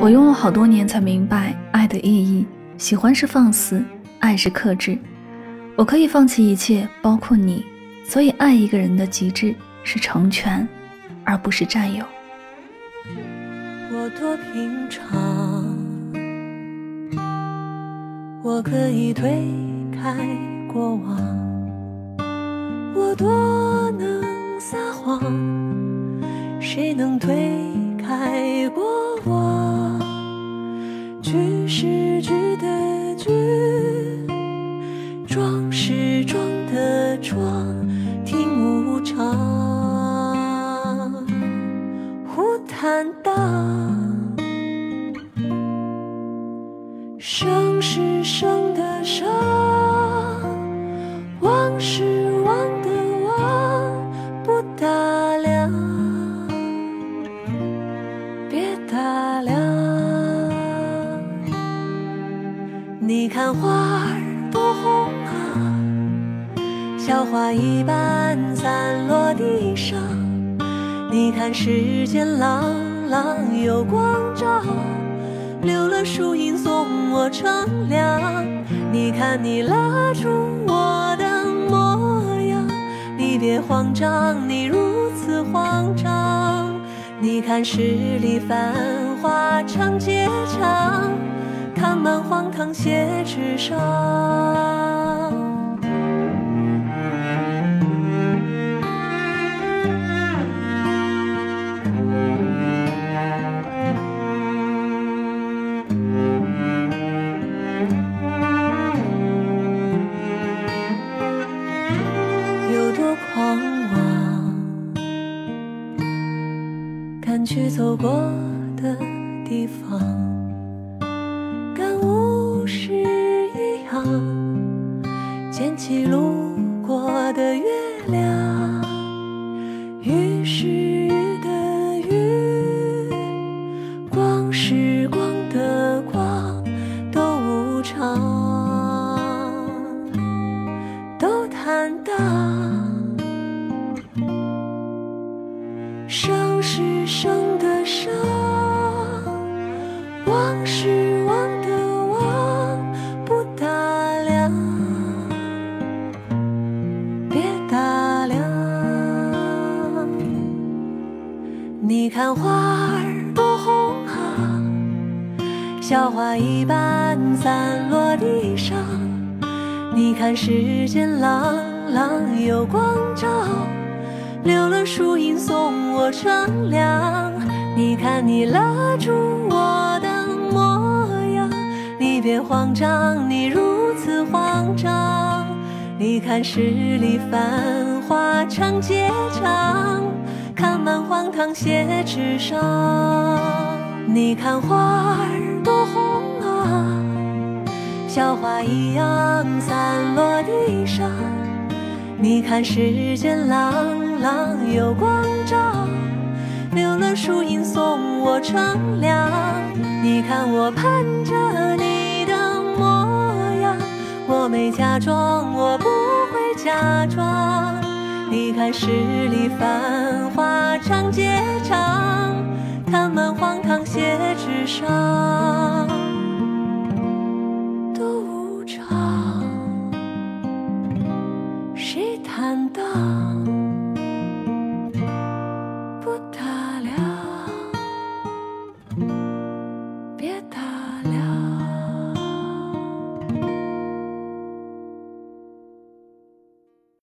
我用了好多年才明白爱的意义。喜欢是放肆，爱是克制。我可以放弃一切，包括你。所以，爱一个人的极致是成全，而不是占有。我多平常，我可以推开过往。我多能撒谎，谁能推开过装，听无常，忽坦荡，生是生的生，忘是忘的忘，不打量，别打量。你看花儿多红啊，小花一般散落地上。你看世间朗朗有光照，留了树荫送我乘凉。你看你拉住我的模样，你别慌张，你如此慌张。你看十里繁华长街长。看满荒唐写纸上，去走过的地方。是一样，捡起路过的月亮，雨是雨的雨，光是光的光，都无常，都坦荡，是生的生，忘是忘的忘，不打量，别打量。你看花儿多红啊，小花一般散落地上。你看世间朗朗有光照，留了树荫送我乘凉。你看你拉住我的模样，你别慌张，你如此慌张。你看十里繁华长街长。看满荒唐写纸上，你看花儿多红啊，小花一样散落地上。你看世间朗朗有光照留了树荫送我乘凉你看我盼着你的模样。我没假装我不会假装你看十里繁华长街长看满荒唐写纸上。都无常谁坦荡